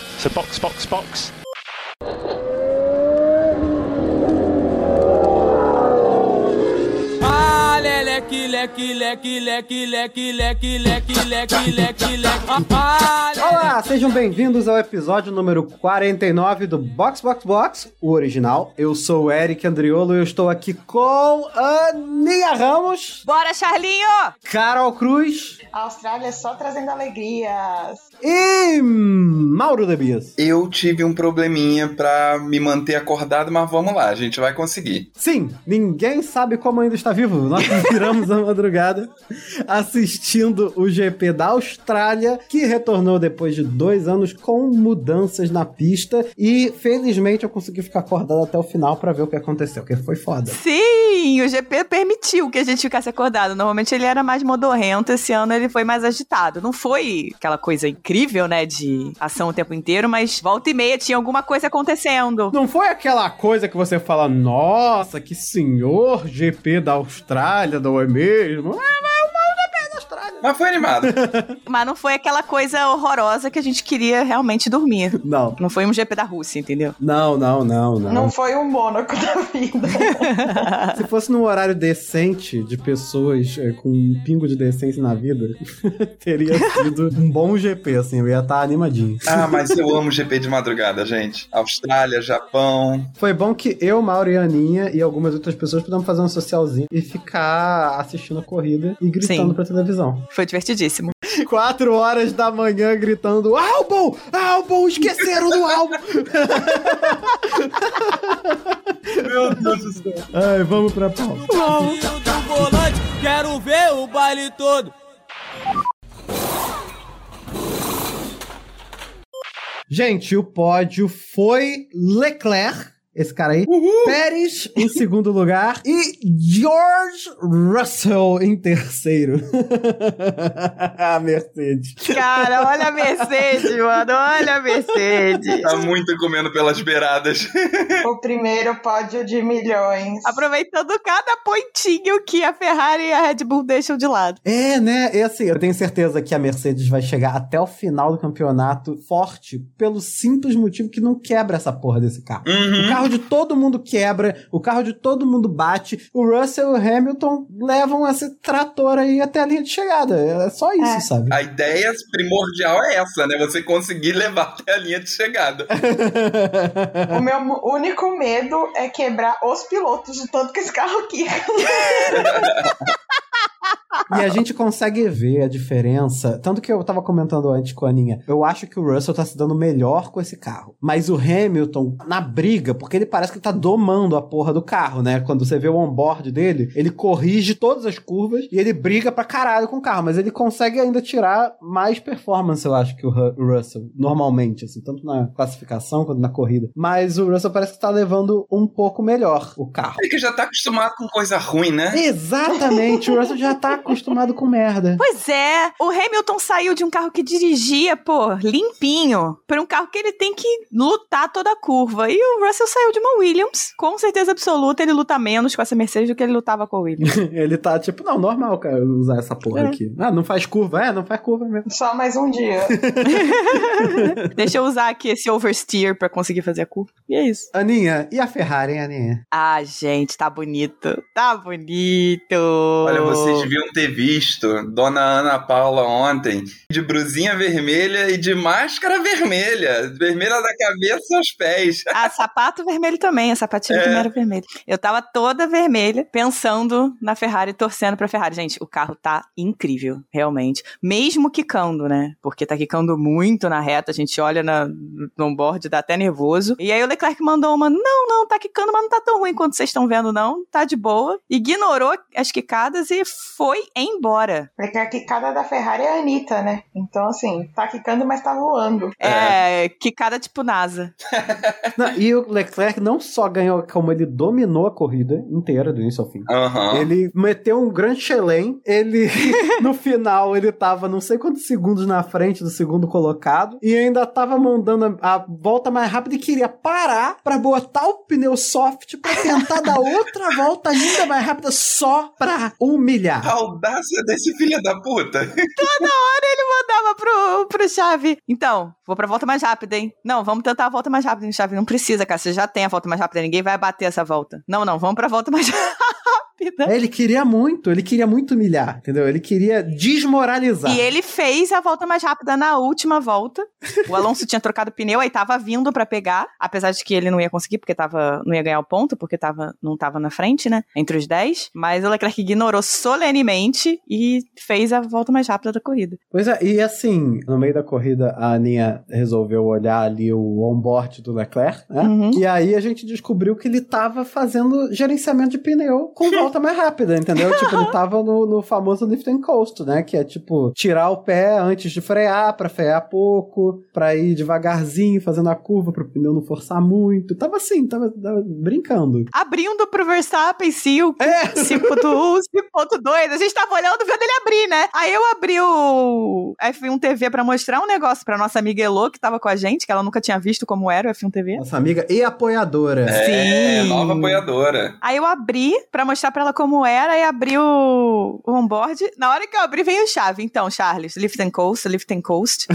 So box, box, box. leque, leque, leque, leque, leque, leque, leque, leque, leque, leque. Olá, sejam bem-vindos ao episódio número 49 do Box Box Box, o original. Eu sou o Eric Andriolo e eu estou aqui com Aninha Ramos. Bora, Charlinho! Carol Cruz. A Austrália só trazendo alegrias. E Mauro Debias. Eu tive um probleminha pra me manter acordado, mas vamos lá, a gente vai conseguir. Sim, ninguém sabe como ainda está vivo. Nós viramos a madrugada assistindo o GP da Austrália, que retornou depois de dois anos com mudanças na pista. E felizmente eu consegui ficar acordado até o final para ver o que aconteceu, que foi foda. Sim, o GP permitiu que a gente ficasse acordado. Normalmente ele era mais modorrento, esse ano ele foi mais agitado. Não foi aquela coisa incrível, né, de ação o tempo inteiro, mas volta e meia tinha alguma coisa acontecendo. Não foi aquela coisa que você fala, nossa, que senhor GP da Austrália, não é mesmo? Ah, mas GP da Austrália. Mas foi animado. Mas não foi aquela coisa horrorosa que a gente queria realmente dormir. Não. Não foi um GP da Rússia, entendeu? Não, não, não, não. Não foi um Mônaco da vida. Se fosse num horário decente de pessoas é, com um pingo de decência na vida, teria sido um bom GP, assim, eu ia estar animadinho. Ah, mas eu amo GP de madrugada, gente. Austrália, Japão. Foi bom que eu, Mauro e Aninha e algumas outras pessoas pudemos fazer um socialzinho e ficar assistindo a corrida e gritando Sim. pra televisão. Foi divertidíssimo. Quatro horas da manhã gritando: álbum! Álbum! Esqueceram do álbum! Meu Deus do céu. Ai, vamos pra pauta. Volante, quero ver o baile todo. Gente, o pódio foi Leclerc. Esse cara aí. Pérez em segundo lugar. E George Russell em terceiro. a Mercedes. Cara, olha a Mercedes, mano. Olha a Mercedes. Tá muito comendo pelas beiradas. o primeiro pódio de milhões. Aproveitando cada pontinho que a Ferrari e a Red Bull deixam de lado. É, né? E assim, eu tenho certeza que a Mercedes vai chegar até o final do campeonato forte pelo simples motivo que não quebra essa porra desse carro. O Uhum. Carro de todo mundo quebra, o carro de todo mundo bate. O Russell e o Hamilton levam esse trator aí até a linha de chegada. É só isso, É. sabe? A ideia primordial é essa, né? Você conseguir levar até a linha de chegada. O meu único medo é quebrar os pilotos de tanto que esse carro aqui. E a gente consegue ver a diferença. Tanto que eu tava comentando antes com a Aninha. Eu acho que o Russell tá se dando melhor com esse carro. Mas o Hamilton, na briga, porque ele parece que tá domando a porra do carro, né? Quando você vê o onboard dele, ele corrige todas as curvas e ele briga pra caralho com o carro. Mas ele consegue ainda tirar mais performance, eu acho, que o Ru- o Russell. Normalmente, assim, tanto na classificação quanto na corrida. Mas o Russell parece que tá levando um pouco melhor o carro. É que já tá acostumado com coisa ruim, né? Exatamente, o Russell já tá acostumado com merda. Pois é, o Hamilton saiu de um carro que dirigia, pô, limpinho, pra um carro que ele tem que lutar toda a curva. E o Russell saiu de uma Williams. Com certeza absoluta, ele luta menos com essa Mercedes do que ele lutava com a Williams. Ele tá tipo, não, normal, cara, usar essa porra É. aqui. Ah, não faz curva. É, não faz curva mesmo. Só mais um dia. Deixa eu usar aqui esse oversteer pra conseguir fazer a curva. E é isso. Aninha, e a Ferrari, hein, Aninha? Ah, gente, tá bonito. Tá bonito. Olha, vocês deviam ter visto Dona Ana Paula ontem de brusinha vermelha e de máscara vermelha. Vermelha da cabeça aos pés. Ah, sapato vermelho também, a sapatilha É. também era vermelha. Eu tava toda vermelha, pensando na Ferrari, torcendo pra Ferrari. Gente, o carro tá incrível, realmente. Mesmo quicando, né? Porque tá quicando muito na reta, a gente olha na, no onboard, dá até nervoso. E aí o Leclerc mandou uma, não, não, tá quicando, mas não tá tão ruim quanto vocês estão vendo, não. Tá de boa. Ignorou as quicadas e foi embora. Porque a quicada da Ferrari é a Anitta, né? Então, assim, tá quicando, mas tá voando. É, quicada tipo NASA. Não, e o Leclerc não só ganhou, como ele dominou a corrida inteira, do início ao fim. Ele meteu um grande chelém. Ele, no final, ele tava não sei quantos segundos na frente do segundo colocado. E ainda tava mandando a, a volta mais rápida e queria parar pra botar o pneu soft pra tentar dar outra volta ainda mais rápida só pra humilhar. Audácia desse filho da puta. mandava pro, pro Chave. Então, vou pra volta mais rápida, hein? Não, vamos tentar a volta mais rápida, Chave. Não precisa, cara. Você já tem a volta mais rápida. Ninguém vai bater essa volta. Não, não. Vamos pra volta mais rápida. É, ele queria muito, ele queria muito humilhar, entendeu? Ele queria desmoralizar. E ele fez a volta mais rápida na última volta. O Alonso tinha trocado o pneu, aí tava vindo pra pegar, apesar de que ele não ia conseguir, porque tava, não ia ganhar o ponto, porque tava, não tava na frente, né? Entre os 10. Mas o Leclerc ignorou solenemente e fez a volta mais rápida da corrida. Pois é, e assim, no meio da corrida, a Aninha resolveu olhar ali o onboard do Leclerc, né? Uhum. E aí a gente descobriu que ele tava fazendo gerenciamento de pneu com volta mais rápida, entendeu? tipo, ele tava no, no famoso lift and coast, né? Que é tipo, tirar o pé antes de frear, pra frear pouco, pra ir devagarzinho, fazendo a curva pro pneu não forçar muito. Tava assim, tava, tava brincando. Abrindo pro Verstappen 5, É. 5.1, 5.2. A gente tava olhando vendo ele abrir, né? Aí eu abri o F1 TV pra mostrar um negócio pra nossa amiga Elo, que tava com a gente, que ela nunca tinha visto como era o F1 TV. Nossa amiga e apoiadora. É, Sim. nova apoiadora. Aí eu abri pra mostrar pra ela como era e abri o, o onboard. Na hora que eu abri, veio chave. Então, Charles, lift and coast, lift and coast.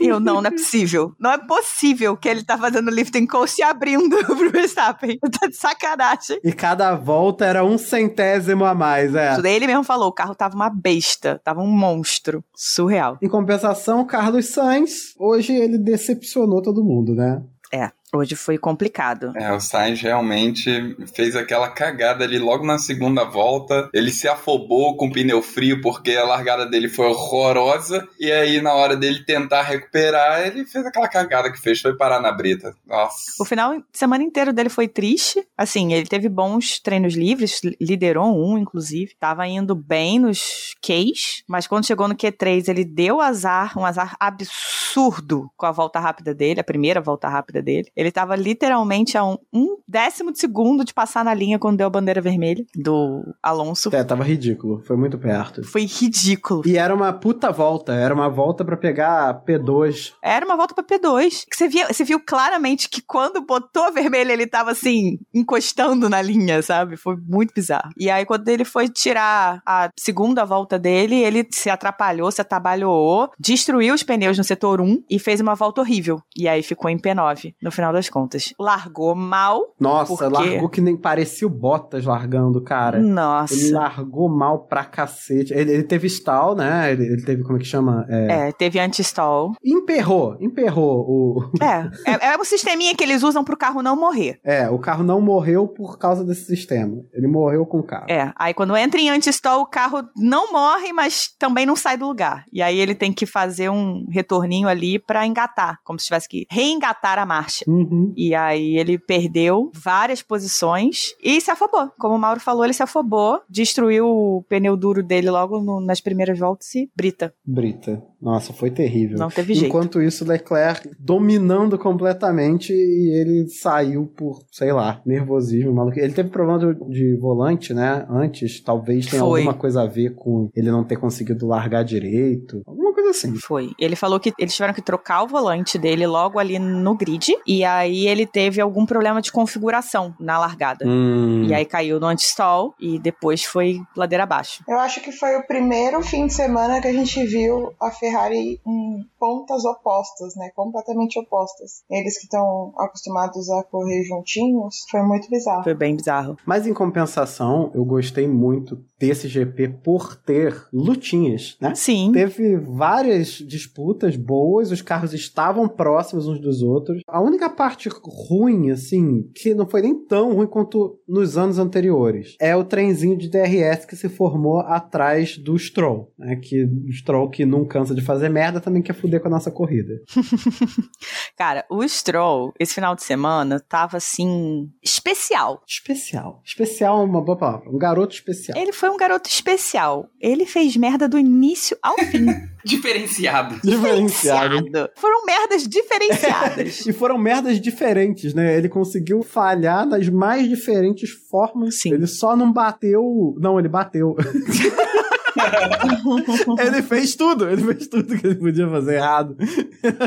e eu, não, não é possível. Não é possível que ele tá fazendo lift and coast e abrindo pro Verstappen. Tá de sacanagem. E cada volta era um centésimo a mais, é. Daí ele mesmo falou, o carro tava uma besta, tava um monstro. Surreal. Em compensação, Carlos Sainz, hoje ele decepcionou todo mundo, né? É, hoje foi complicado. É, o Sainz realmente fez aquela cagada ali logo na segunda volta. Ele se afobou com o pneu frio porque a largada dele foi horrorosa. E aí, na hora dele tentar recuperar, ele fez aquela cagada que fez, foi parar na brita. Nossa. O final de semana inteiro dele foi triste. Assim, ele teve bons treinos livres, liderou um, inclusive. Tava indo bem nos Ks, mas quando chegou no Q3, ele deu azar, um azar absurdo com a volta rápida dele, a primeira volta rápida dele. Ele tava literalmente a um, um décimo de segundo de passar na linha quando deu a bandeira vermelha do Alonso. É, tava ridículo, foi muito perto. Foi ridículo. E era uma puta volta, era uma volta pra pegar P2. Era uma volta pra P2. Que Você, via, você viu claramente que quando botou a vermelha, ele tava assim, encostando na linha, sabe? Foi muito bizarro. E aí, quando ele foi tirar a segunda volta dele, ele se atrapalhou, se atabalhoou, destruiu os pneus no setor 1 e fez uma volta horrível. E aí ficou em P9, no final das contas. Largou mal. Nossa, Por quê? largou que nem parecia o Bottas largando, cara. Nossa. Ele largou mal pra cacete. Ele, ele teve stall, né? Ele, ele teve, como é que chama? É... É, teve anti-stall. Emperrou, emperrou o... É, é, é um sisteminha que eles usam pro carro não morrer. É, o carro não morreu por causa desse sistema. Ele morreu com o carro. É, aí quando entra em anti-stall, o carro não morre, mas também não sai do lugar. E aí ele tem que fazer um retorninho ali pra engatar, como se tivesse que reengatar a marcha. Uhum. E aí ele perdeu várias posições e se afobou. Como o Mauro falou, ele se afobou, destruiu o pneu duro dele logo no- nas primeiras voltas e brita. Brita. Nossa, foi terrível. Não teve jeito. Enquanto isso, Leclerc dominando completamente e ele saiu por, sei lá, nervosismo, maluco. Ele teve problema de, de volante, né? Antes, talvez tenha Foi. alguma coisa a ver com ele não ter conseguido largar direito. Coisa assim. Foi. Ele falou que eles tiveram que trocar o volante dele logo ali no grid. E aí ele teve algum problema de configuração na largada. Hum. E aí caiu no anti-stall e depois foi ladeira abaixo. Eu acho que foi o primeiro fim de semana que a gente viu a Ferrari em pontas opostas, né? Completamente opostas. Eles que estão acostumados a correr juntinhos, foi muito bizarro. Foi bem bizarro. Mas em compensação, eu gostei muito desse GP por ter lutinhas, né? Sim. Teve várias disputas boas, os carros estavam próximos uns dos outros. A única parte ruim, assim, que não foi nem tão ruim quanto nos anos anteriores, é o trenzinho de DRS que se formou atrás do Stroll, né? Que o Stroll que não cansa de fazer merda também quer fuder com a nossa corrida. Cara, o Stroll, esse final de semana, tava assim. especial. Especial. Especial é uma boa palavra. Um garoto especial. Ele foi um garoto especial. Ele fez merda do início ao fim. Diferenciado. Diferenciado. Foram merdas diferenciadas. E foram merdas diferentes, né? Ele conseguiu falhar nas mais diferentes formas. Sim. Ele só não bateu. Não, ele bateu. ele fez tudo, ele fez tudo que ele podia fazer errado.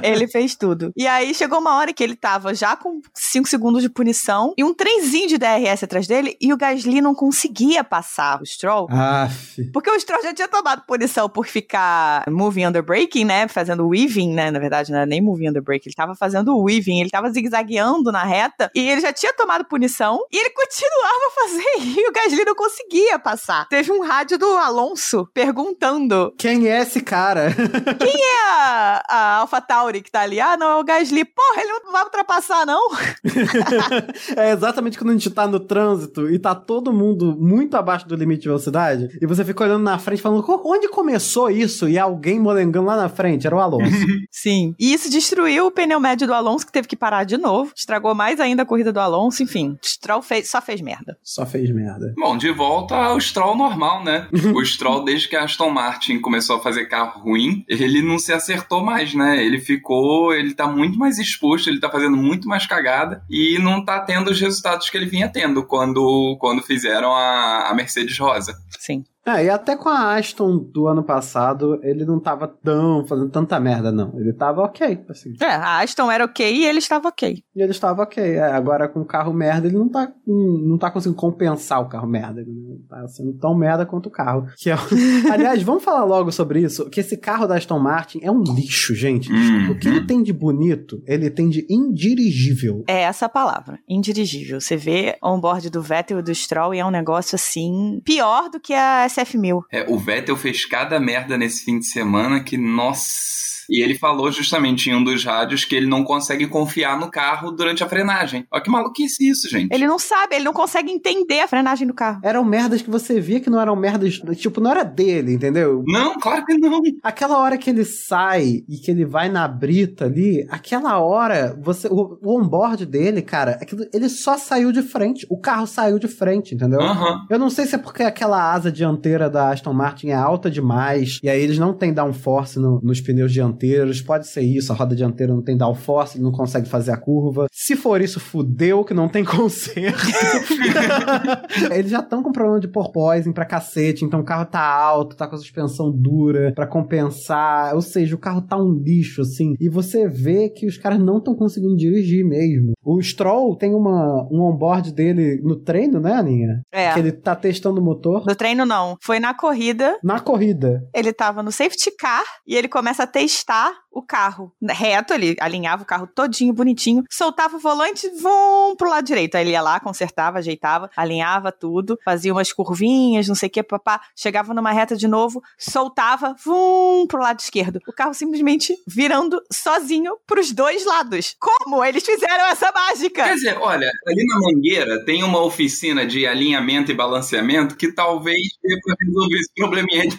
Ele fez tudo. E aí chegou uma hora que ele tava já com 5 segundos de punição e um trenzinho de DRS atrás dele e o Gasly não conseguia passar o Stroll. Aff. Porque o Stroll já tinha tomado punição por ficar moving under braking, né? Fazendo weaving, né? Na verdade, não era nem moving under braking, ele tava fazendo weaving, ele tava zigue-zagueando na reta e ele já tinha tomado punição e ele continuava a fazer e o Gasly não conseguia passar. Teve um rádio do Alonso perguntando Quem é esse cara? quem é a, a AlphaTauri que tá ali? Ah, não, é o Gasly. Porra, ele não vai ultrapassar, não. é exatamente quando a gente tá no trânsito e tá todo mundo muito abaixo do limite de velocidade e você fica olhando na frente falando "Co- onde começou isso? E alguém molengando lá na frente, era o Alonso. Sim. E isso destruiu o pneu médio do Alonso, que teve que parar de novo. Estragou mais ainda a corrida do Alonso. Enfim, Stroll fez, só fez merda. Só fez merda. Bom, de volta ao Stroll normal, né? O Stroll, desde que a Aston Martin começou a fazer carro ruim, ele não se acertou mais, né? Ele ficou, ele tá muito mais exposto, ele tá fazendo muito mais cagada e não tá tendo os resultados que ele vinha tendo quando, quando fizeram a, a Mercedes Rosa. Sim. É, e até com a Aston do ano passado, ele não tava tão fazendo tanta merda, não. Ele tava ok, assim. É, a Aston era ok e ele estava ok. E ele estava ok. É, agora com o carro merda, ele não tá, não tá conseguindo compensar o carro merda. Ele não tá sendo tão merda quanto o carro. Que é Aliás, vamos falar logo sobre isso. Que esse carro da Aston Martin é um lixo, gente. Uhum. O que ele tem de bonito, ele tem de indirigível. É essa a palavra, indirigível. Você vê on-board do Vettel e do Stroll e é um negócio assim, pior do que a SF1000. É, o Vettel fez cada merda nesse fim de semana que, nossa. E ele falou justamente em um dos rádios que ele não consegue confiar no carro durante a frenagem. Olha que maluquice isso, gente. Ele não sabe, ele não consegue entender a frenagem do carro. Eram merdas que você via que não eram merdas. Tipo, não era dele, entendeu? Não, claro que não. Aquela hora que ele sai e que ele vai na brita ali, aquela hora, você o, o onboard dele, cara, aquilo- ele só saiu de frente. O carro saiu de frente, entendeu? Aham. Eu não sei se é porque aquela asa dianteira da Aston Martin é alta demais e aí eles não têm downforce no, nos pneus dianteiros. Pode ser isso, a roda dianteira não tem downforce, ele não consegue fazer a curva. Se for isso, fudeu que não tem conserto. eles já estão com problema de porpoising pra cacete, então o carro tá alto, tá com a suspensão dura pra compensar. Ou seja, o carro tá um lixo, assim. E você vê que os caras não estão conseguindo dirigir mesmo. O Stroll tem uma, um onboard dele no treino, né, Aninha? É. Que ele tá testando o motor. No treino, não. Foi na corrida, Na corrida. ele tava no safety car e ele começa a testar tá o carro reto, ele alinhava o carro todinho, bonitinho, soltava o volante, vum, pro lado direito. Aí ele ia lá, consertava, ajeitava, alinhava tudo, fazia umas curvinhas, não sei o que, papá, chegava numa reta de novo, soltava, vum, pro lado esquerdo. O carro simplesmente virando sozinho pros dois lados. Como eles fizeram essa mágica? Quer dizer, olha, ali na Mangueira tem uma oficina de alinhamento e balanceamento que talvez dê pra resolver esse probleminha de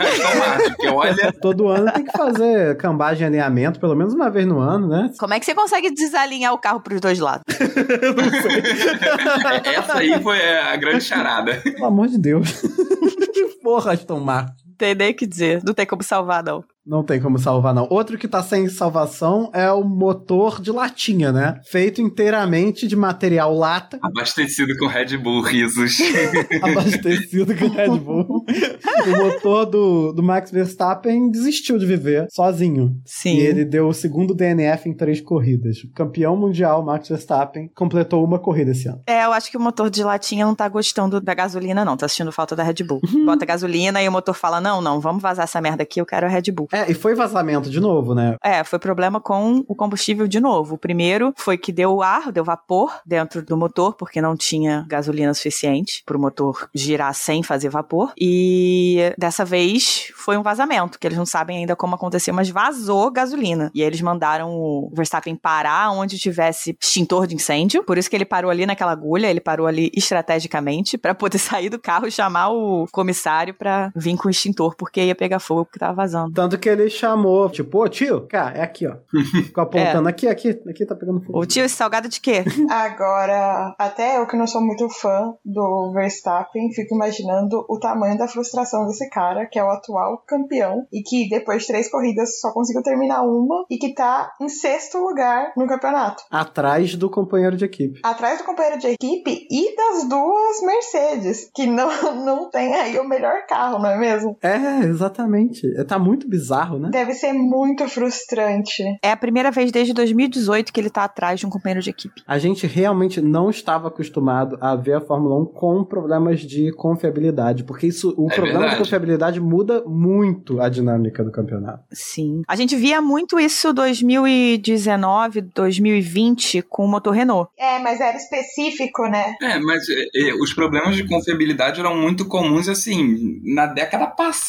que olha... Todo ano tem que fazer cambagem e alinhamento, pelo menos uma vez no ano, né? Como é que você consegue desalinhar o carro pros dois lados? Essa aí foi a grande charada. Pelo amor de Deus. que porra, Aston Martin. Tem nem o que dizer. Não tem como salvar, não. Não tem como salvar, não. Outro que tá sem salvação é o motor de latinha, né? Feito inteiramente de material lata, Abastecido com Red Bull, risos. abastecido com Red Bull. o motor do, do Max Verstappen desistiu de viver sozinho. Sim. E ele deu o segundo DNF em três corridas. O campeão mundial, Max Verstappen, completou uma corrida esse ano. É, eu acho que o motor de latinha não tá gostando da gasolina, não. Tá assistindo falta da Red Bull. Bota gasolina e o motor fala: não, não, vamos vazar essa merda aqui, eu quero a Red Bull. É, e foi vazamento de novo, né? É, foi problema com o combustível de novo. O primeiro foi que deu ar, deu vapor dentro do motor, porque não tinha gasolina suficiente pro motor girar sem fazer vapor. E dessa vez foi um vazamento, que eles não sabem ainda como aconteceu, mas vazou gasolina. E eles mandaram o Verstappen parar onde tivesse extintor de incêndio. Por isso que ele parou ali naquela agulha, ele parou ali estrategicamente pra poder sair do carro e chamar o comissário pra vir com o extintor, porque ia pegar fogo porque tava vazando. Tanto que ele chamou, tipo, ô tio, cara, é aqui, ó. Ficou apontando aqui, aqui, aqui tá pegando fogo. Ô tio, esse salgado de quê? Agora, até eu que não sou muito fã do Verstappen, fico imaginando o tamanho da frustração desse cara, que é o atual campeão, e que depois de três corridas só conseguiu terminar uma, e que tá em sexto lugar no campeonato. Atrás do companheiro de equipe. Atrás do companheiro de equipe e das duas Mercedes, que não, não tem aí o melhor carro, não é mesmo? É, exatamente. Tá muito bizarro, né? Deve ser muito frustrante. É a primeira vez desde 2018 que ele tá atrás de um companheiro de equipe. A gente realmente não estava acostumado a ver a Fórmula 1 com problemas de confiabilidade, porque isso, o É problema verdade. de confiabilidade muda muito a dinâmica do campeonato. Sim. A gente via muito isso 2019, 2020 com o motor Renault. É, mas era específico, né? É, mas é, é, os problemas de confiabilidade eram muito comuns, assim, na década passada,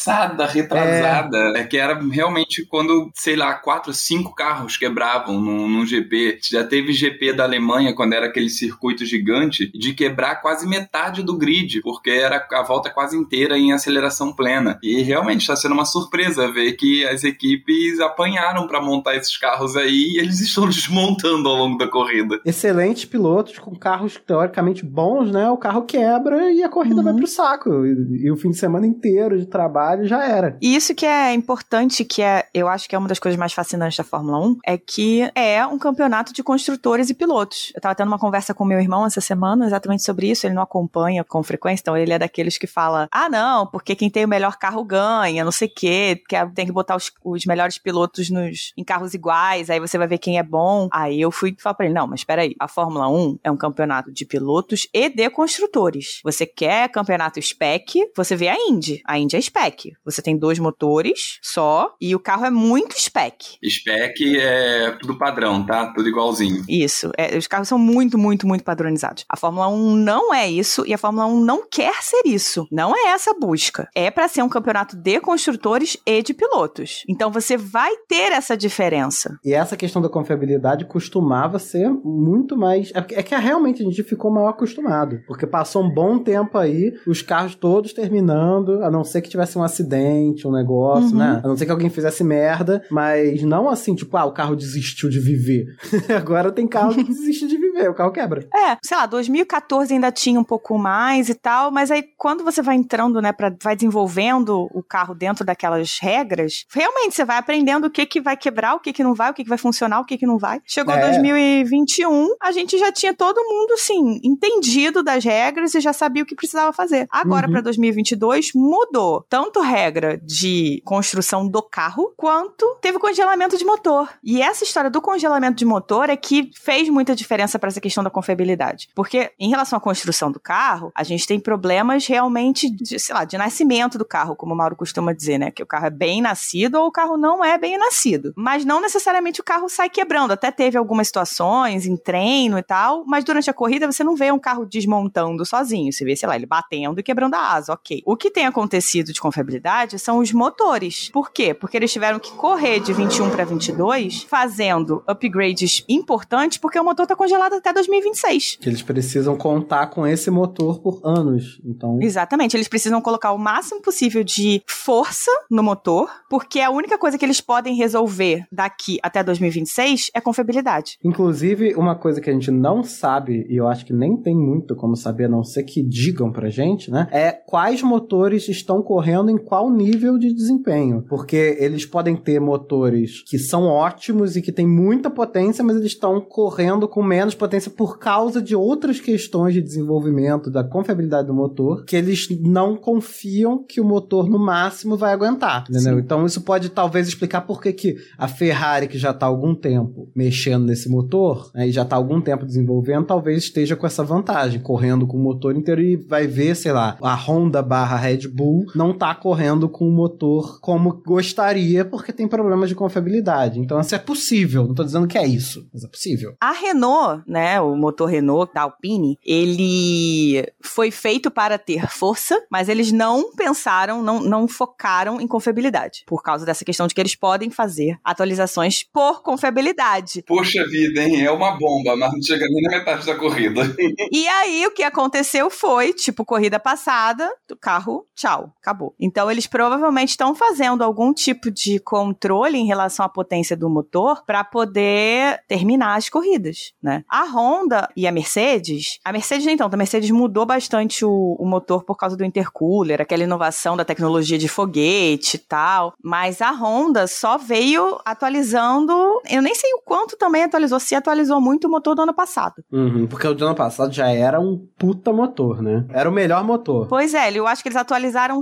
retrasada. É, que era realmente quando, sei lá, quatro, cinco carros quebravam num, num GP. Já teve GP da Alemanha, quando era aquele circuito gigante, de quebrar quase metade do grid, porque era a volta quase inteira em aceleração plena. E realmente está sendo uma surpresa ver que as equipes apanharam para montar esses carros aí e eles estão desmontando ao longo da corrida. Excelentes pilotos com carros teoricamente bons, né? O carro quebra e a corrida Uhum. vai pro saco. E, e o fim de semana inteiro de trabalho já era. E isso que é importante, que é, eu acho que é uma das coisas mais fascinantes da Fórmula 1, é que é um campeonato de construtores e pilotos. Eu tava tendo uma conversa com meu irmão essa semana exatamente sobre isso, ele não acompanha com frequência, então ele é daqueles que fala: "Ah, não, porque quem tem o melhor carro ganha, não sei quê, que tem que botar os, os melhores pilotos nos em carros iguais, aí você vai ver quem é bom". Aí eu fui falar pra ele: "Não, mas espera aí, a Fórmula 1 é um campeonato de pilotos e de construtores. Você quer campeonato spec, você vê a Indy. A Indy é spec. Você tem dois motores só e o carro é muito spec. Spec é tudo padrão, tá? Tudo igualzinho. Isso. é, os carros são muito, muito, muito padronizados. A Fórmula 1 não é isso e a Fórmula 1 não quer ser isso. Não é essa a busca. É pra ser um campeonato de construtores e de pilotos. Então você vai ter essa diferença. E essa questão da confiabilidade costumava ser muito mais. É que- é que realmente a gente ficou mal acostumado. Porque passou um bom tempo aí, os carros todos terminando, a não ser que tivesse um acidente, um negócio, Uhum. né? A não ser que alguém fizesse merda, mas não assim, tipo, ah, o carro desistiu de viver. Agora tem carro que desiste de viver, o carro quebra. É, sei lá, 2014 ainda tinha um pouco mais e tal, mas aí quando você vai entrando, né, pra, vai desenvolvendo o carro dentro daquelas regras, realmente você vai aprendendo o que que vai quebrar, o que que não vai, o que que vai funcionar, o que que não vai. Chegou É. 2021, a gente já tinha todo mundo, assim, entendido das regras e já sabia o que precisava fazer. Agora, Uhum. pra 2022, mudou tanto regra de construção do carro, quanto teve congelamento de motor. E essa história do congelamento de motor é que fez muita diferença para essa questão da confiabilidade. Porque, em relação à construção do carro, a gente tem problemas realmente de, sei lá, de nascimento do carro, como o Mauro costuma dizer, né? Que o carro é bem nascido ou o carro não é bem nascido. Mas não necessariamente o carro sai quebrando. Até teve algumas situações em treino e tal, mas durante a corrida você não vê um carro desmontando sozinho. Você vê, sei lá, ele batendo e quebrando a asa, ok. O que tem acontecido de confiabilidade são os motores. Por quê? Porque eles tiveram que correr de 21 para 22, fazendo upgrades importantes, porque o motor tá congelado até 2026. Que eles precisam contar com esse motor por anos. Então. Exatamente, eles precisam colocar o máximo possível de força no motor, porque a única coisa que eles podem resolver daqui até 2026 é confiabilidade. Inclusive, uma coisa que a gente não sabe, e eu acho que nem tem muito como saber, a não ser que digam pra gente, né? É quais motores estão correndo em qual nível de desempenho. Porque eles podem ter motores que são ótimos e que têm muita potência, mas eles estão correndo com menos potência por causa de outras questões de desenvolvimento, da confiabilidade do motor, que eles não confiam que o motor no máximo vai aguentar. Entendeu? Sim. Então isso pode talvez explicar por que que a Ferrari, que já tá há algum tempo mexendo nesse motor, né, e já tá há algum tempo desenvolvendo, talvez esteja com essa vantagem, correndo com o motor inteiro e vai ver, sei lá, a Honda barra Red Bull não tá correndo com o motor como gostaria, porque tem problemas de confiabilidade. Então isso é possível, não tô dizendo que é isso, mas é possível. A Renault, né, o motor Renault da Alpine, ele foi feito para ter força, mas eles não pensaram, não, não focaram em confiabilidade, por causa dessa questão de que eles podem fazer atualizações por confiabilidade. Poxa vida, hein? É uma bomba, mas não chega nem na metade da corrida. E aí, o que aconteceu foi, tipo, corrida passada, do carro, tchau, acabou. Então, eles provavelmente estão fazendo algum tipo de controle em relação à potência do motor para poder terminar as corridas, né? A Honda e a Mercedes, a Mercedes então, a Mercedes mudou bastante o, o motor por causa do intercooler, aquela inovação da tecnologia de foguete e tal, mas a Honda só veio atualizando, eu nem sei o quanto também atualizou, se atualizou muito o motor do ano passado. Uhum, porque o do ano passado já era um puta motor, né? Era o melhor motor. Pois é, eu acho que eles atualizaram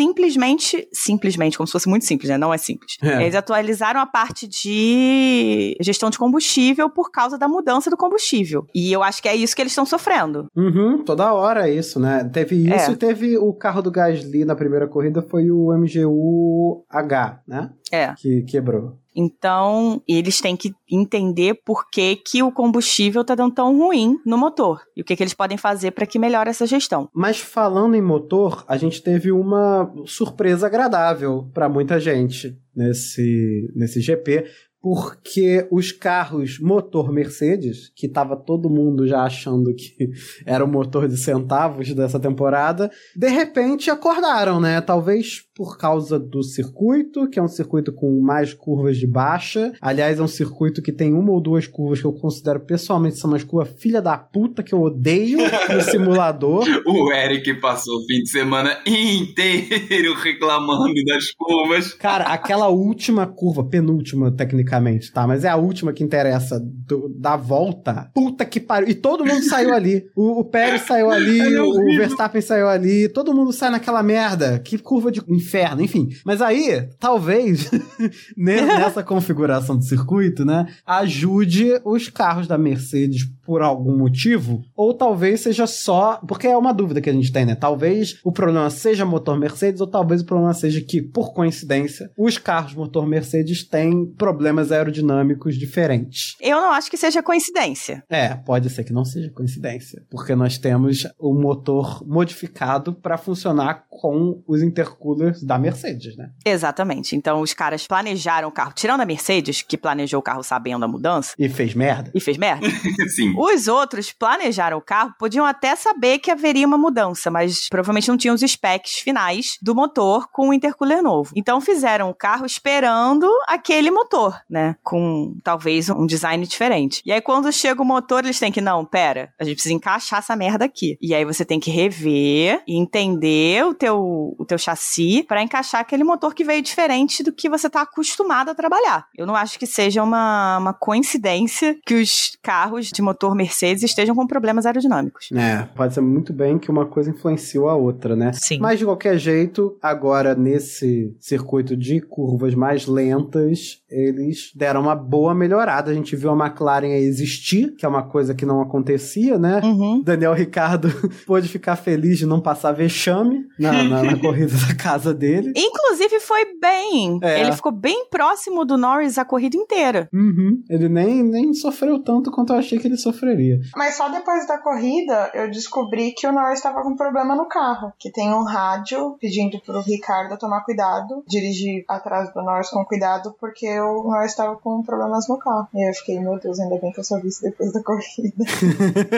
simplesmente, simplesmente, como se fosse muito simples, né? Não é simples. É. Eles atualizaram a parte de gestão de combustível por causa da mudança do combustível. E eu acho que é isso que eles estão sofrendo. Uhum, toda hora é isso, né? Teve isso É. e teve o carro do Gasly na primeira corrida, foi o MGU-H, né? É. Que quebrou. Então, eles têm que entender por que, que o combustível tá dando tão ruim no motor. E o que, que eles podem fazer para que melhore essa gestão. Mas falando em motor, a gente teve uma surpresa agradável para muita gente nesse, nesse GP, porque os carros motor Mercedes, que tava todo mundo já achando que era o motor de centavos dessa temporada, de repente acordaram, né? Talvez por causa do circuito, que é um circuito com mais curvas de baixa. Aliás, é um circuito que tem uma ou duas curvas que eu considero pessoalmente são umas curvas filha da puta que eu odeio no simulador. O Eric passou o fim de semana inteiro reclamando das curvas. Cara, aquela última curva, penúltima tecnicamente, tá? Mas é a última que interessa do- da volta. Puta que pariu. E todo mundo saiu ali. O, o Pérez saiu ali, É o. Verstappen saiu ali. Todo mundo sai naquela merda. Que curva de inferno, enfim. Mas aí, talvez, ne- nessa configuração do circuito, né? Ajude os carros da Mercedes por algum motivo. Ou talvez seja só. Porque é uma dúvida que a gente tem, né? Talvez o problema seja motor Mercedes, ou talvez o problema seja que, por coincidência, os carros motor Mercedes têm problemas aerodinâmicos diferentes. Eu não acho que seja coincidência. É, pode ser que não seja coincidência, porque nós temos o motor modificado para funcionar com os intercoolers da Mercedes, né? Exatamente. Então, os caras planejaram o carro, tirando a Mercedes, que planejou o carro sabendo a mudança E fez merda. e fez merda. Sim. Os outros planejaram o carro, podiam até saber que haveria uma mudança, mas provavelmente não tinham os specs finais do motor com o intercooler novo. Então fizeram o carro esperando aquele motor, né? Com talvez um design diferente. E aí quando chega o motor, eles têm que, não, pera, a gente precisa encaixar essa merda aqui. E aí você tem que rever e entender o teu, o teu chassi para encaixar aquele motor que veio diferente do que você tá acostumado a trabalhar. Eu não acho que seja uma, uma coincidência que os carros de motor Mercedes estejam com problemas aerodinâmicos. É, pode ser muito bem que uma coisa influenciou a outra, né? Sim. Mas de qualquer jeito, agora nesse circuito de curvas mais lentas, eles deram uma boa melhorada. A gente viu a McLaren aí existir, que é uma coisa que não acontecia, né? Uhum. Daniel Ricardo pôde ficar feliz de não passar vexame na, na- na corrida da casa dele. Inclusive foi bem. É. Ele ficou bem próximo do Norris a corrida inteira. Uhum. Ele nem, nem sofreu tanto quanto eu achei que ele sofreria. Mas só depois da corrida eu descobri que o Norris estava com problema no carro. Que tem um rádio pedindo pro Ricardo tomar cuidado, dirigir atrás do Norris com cuidado, porque o Norris estava com problemas no carro. E eu fiquei, meu Deus, ainda bem que eu só vi isso depois da corrida.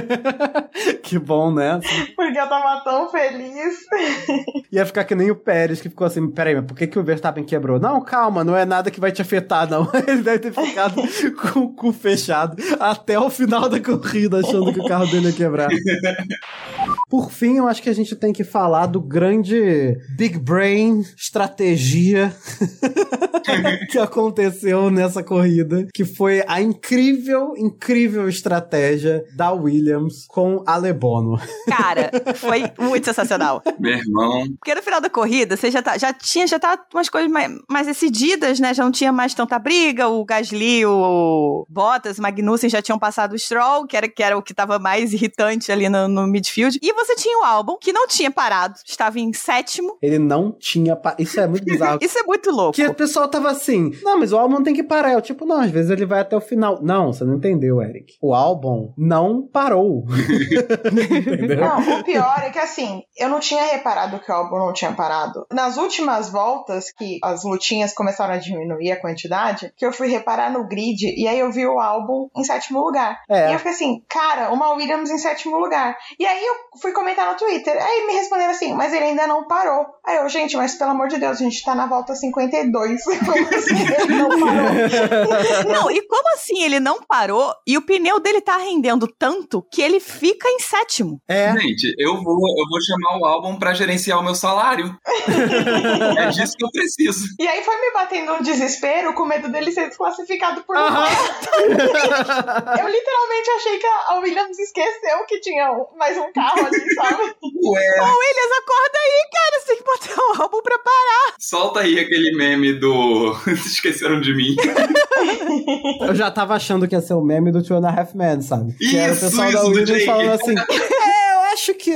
que bom, né? Porque eu tava tão feliz. Ia ficar que nem o Pérez, que ficou assim, peraí, mas por que, que o Verstappen quebrou? Não, calma, não é nada que vai te afetar, não. Ele deve ter ficado com o cu fechado até o final da corrida, achando que o carro dele ia quebrar. Por fim, eu acho que a gente tem que falar do grande Big Brain estratégia que aconteceu nessa corrida, que foi a incrível, incrível estratégia da Williams com a Lebono. Cara, foi muito sensacional. Meu irmão. Porque no final da corrida, você já, tá, já tinha já tá umas coisas mais, mais decididas, né? Já não tinha mais tanta briga. O Gasly, o Bottas, o Magnussen já tinham passado o Stroll, que era, que era o que tava mais irritante ali no, no midfield. E você tinha o Albon, que não tinha parado, estava em sétimo. Ele não tinha. pa- Isso é muito bizarro. Isso é muito louco. Que o pessoal tava assim, não, mas o Albon tem que parar. Eu, tipo, não, às vezes ele vai até o final. Não, você não entendeu, Eric. O Albon não parou. Entendeu? Não, o pior é que assim, eu não tinha reparado que o álbum não tinha parado. Nas últimas voltas, que as lutinhas começaram a diminuir a quantidade, que eu fui reparar no grid e aí eu vi o álbum em sétimo lugar. É. E eu fiquei assim, cara, uma Williams em sétimo lugar. E aí eu fui comentar no Twitter. Aí me responderam assim, mas ele ainda não parou. Aí eu, gente, mas pelo amor de Deus, a gente tá na volta 52. Como assim ele não parou? Não, e como assim ele não parou e o pneu dele tá rendendo tanto que ele fica em sétimo? É. Gente, eu vou, eu vou chamar o álbum pra gerenciar o meu salário. é disso que eu preciso. E aí foi me batendo um desespero com medo dele ser desclassificado por um Aham. Eu literalmente achei que a Williams esqueceu que tinha um- mais um carro ali, sabe? Ué, Ô, Williams, acorda aí, cara. Você tem que botar o álbum pra parar. solta aí aquele meme do. Esqueceram de mim. Eu já tava achando que ia ser o meme do Two and a Half Men, sabe? que era o Isso, pessoal isso, da Williams falando assim: É, acho que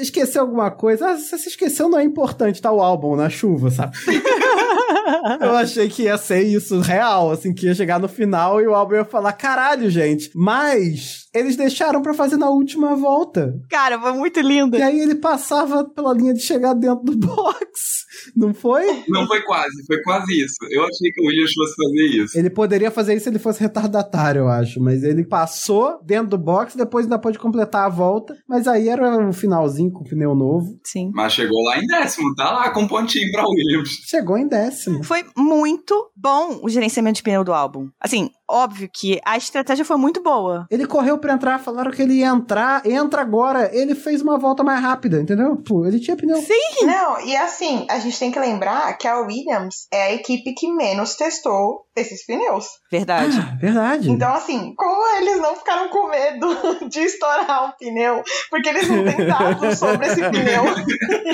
esqueceu alguma coisa. Ah, se você esqueceu, não é importante, tá o álbum na chuva, sabe? Eu achei que ia ser isso real, assim, que ia chegar no final e o álbum ia falar: caralho, gente. Mas eles deixaram pra fazer na última volta. Cara, foi muito lindo. E aí ele passava pela linha de chegar dentro do box. Não foi? Não foi quase, foi quase isso. Eu achei que o Williams fosse fazer isso. Ele poderia fazer isso se ele fosse retardatário, eu acho. Mas ele passou dentro do box, depois ainda pôde completar a volta. Mas aí era um finalzinho com pneu novo. Sim. Mas chegou lá em décimo, tá lá com um pontinho pra Williams. Chegou em décimo. Foi muito bom o gerenciamento de pneu do álbum. Assim, óbvio que a estratégia foi muito boa. Ele correu pra entrar, falaram que ele ia entrar, entra agora. Ele fez uma volta mais rápida, entendeu? Pô, ele tinha pneu. Sim. Não, e assim, a gente tem que lembrar que a Williams é a equipe que menos testou esses pneus. Verdade. Ah, verdade. Então, assim, como eles não ficaram com medo de estourar o pneu? Porque eles não têm dados sobre esse pneu.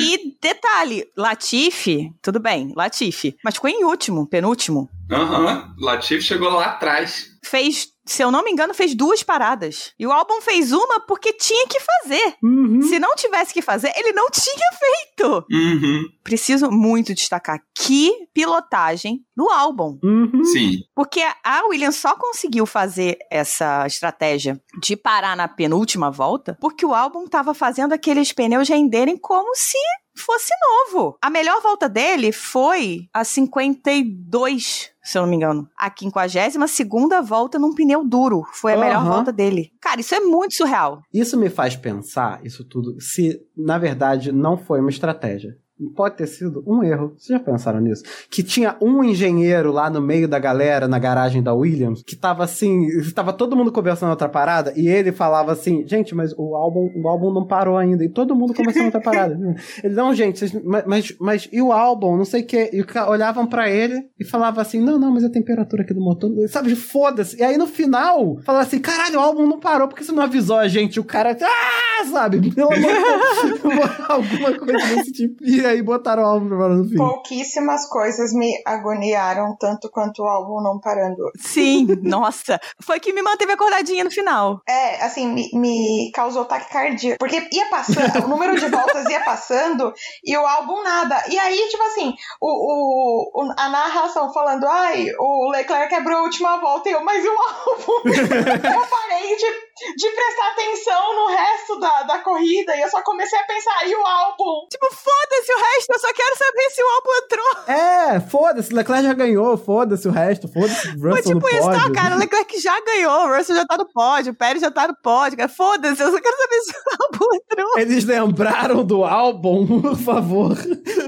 E detalhe, Latifi, tudo bem, Latifi, mas ficou em último, penúltimo. Aham, Latif chegou lá atrás. Fez, se eu não me engano, fez duas paradas. E o álbum fez uma porque tinha que fazer. Uhum. Se não tivesse que fazer, ele não tinha feito. Uhum, Preciso muito destacar que pilotagem do álbum. Uhum. sim. Porque a Williams só conseguiu fazer essa estratégia de parar na penúltima volta porque o álbum tava fazendo aqueles pneus renderem como se fosse novo. A melhor volta dele foi a 52, se eu não me engano. A 52 segunda volta num pneu duro. Foi a melhor Aham. volta dele. Cara, isso é muito surreal. Isso me faz pensar, isso tudo, se na verdade não foi uma estratégia. Pode ter sido um erro. Vocês já pensaram nisso? Que tinha um engenheiro lá no meio da galera, na garagem da Williams, que tava assim, estava todo mundo conversando outra parada, e ele falava assim, gente, mas o álbum, o álbum não parou ainda, e todo mundo conversando outra parada. Ele, não, gente, vocês- mas, mas, e o álbum? Não sei o que. E olhavam pra ele e falavam assim, não, não, mas a temperatura aqui do motor, sabe, foda-se. E aí no final, falava assim, caralho, o álbum não parou, porque você não avisou a gente? O cara, ah, sabe, pelo amor de Deus, alguma coisa desse tipo. E aí botaram o álbum pra parar no fim. Pouquíssimas coisas me agoniaram tanto quanto o álbum não parando. Sim, nossa. Foi que me manteve acordadinha no final. É, assim, me, me causou taquicardia. Porque ia passando, o número de voltas ia passando e o álbum nada. E aí, tipo assim, o, o, o- a narração falando, ai, o Leclerc quebrou a última volta e eu, mas e o álbum? eu parei de, de prestar atenção no resto da, da corrida e eu só comecei a pensar, e o álbum? Tipo, foda-se o resto, eu só quero saber se o álbum entrou. É, foda-se, Leclerc já ganhou, foda-se o resto, foda-se o Foi Russell tipo isso, pódio. tá, cara? O Leclerc já ganhou, o Russell já tá no pódio, o Pérez já tá no pódio, cara. Foda-se, eu só quero saber se o álbum entrou. Eles lembraram do álbum, por favor.